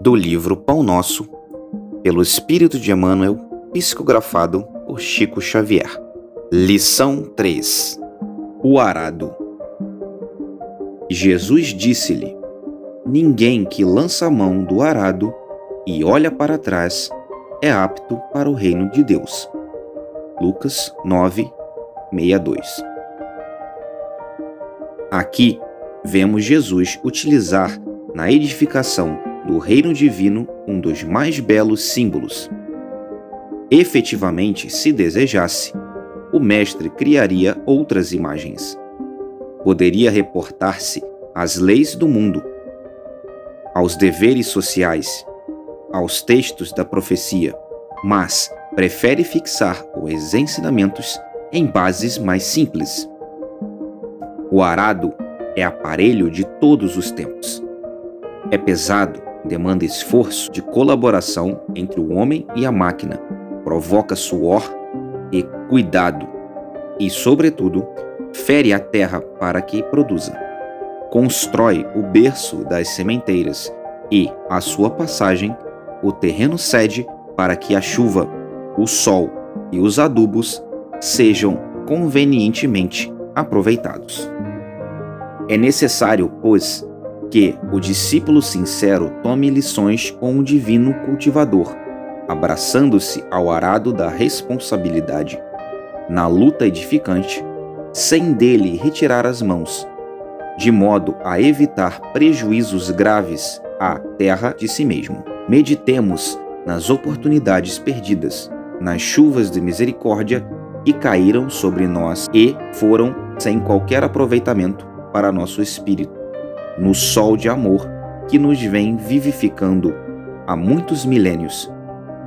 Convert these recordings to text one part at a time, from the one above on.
do livro Pão Nosso, pelo Espírito de Emmanuel, psicografado por Chico Xavier. Lição 3 O arado. Jesus disse-lhe: Ninguém que lança a mão do arado e olha para trás é apto para o reino de Deus. Lucas 9, 62. Aqui vemos Jesus utilizar na edificação do reino divino um dos mais belos símbolos. Efetivamente, se desejasse, o mestre criaria outras imagens. Poderia reportar-se às leis do mundo, aos deveres sociais, aos textos da profecia, mas prefere fixar os ensinamentos em bases mais simples. O arado é aparelho de todos os tempos. É pesado, demanda esforço de colaboração entre o homem e a máquina, provoca suor e cuidado, e, sobretudo, fere a terra para que produza. Constrói o berço das sementeiras e, à sua passagem, o terreno cede para que a chuva, o sol e os adubos sejam convenientemente aproveitados. É necessário, pois, que o discípulo sincero tome lições com o divino cultivador, abraçando-se ao arado da responsabilidade, na luta edificante, sem dele retirar as mãos, de modo a evitar prejuízos graves à terra de si mesmo. Meditemos nas oportunidades perdidas, nas chuvas de misericórdia que caíram sobre nós e foram sem qualquer aproveitamento para nosso espírito, no sol de amor que nos vem vivificando há muitos milênios,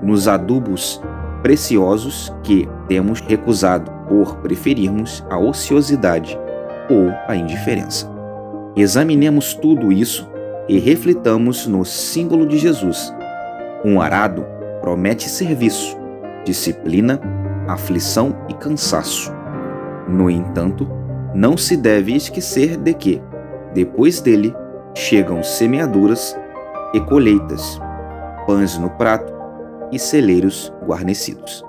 nos adubos preciosos que temos recusado por preferirmos a ociosidade ou a indiferença. Examinemos tudo isso e reflitamos no símbolo de Jesus. Um arado promete serviço, disciplina, aflição e cansaço. No entanto, não se deve esquecer de que, depois dele, chegam semeaduras e colheitas, pães no prato e celeiros guarnecidos.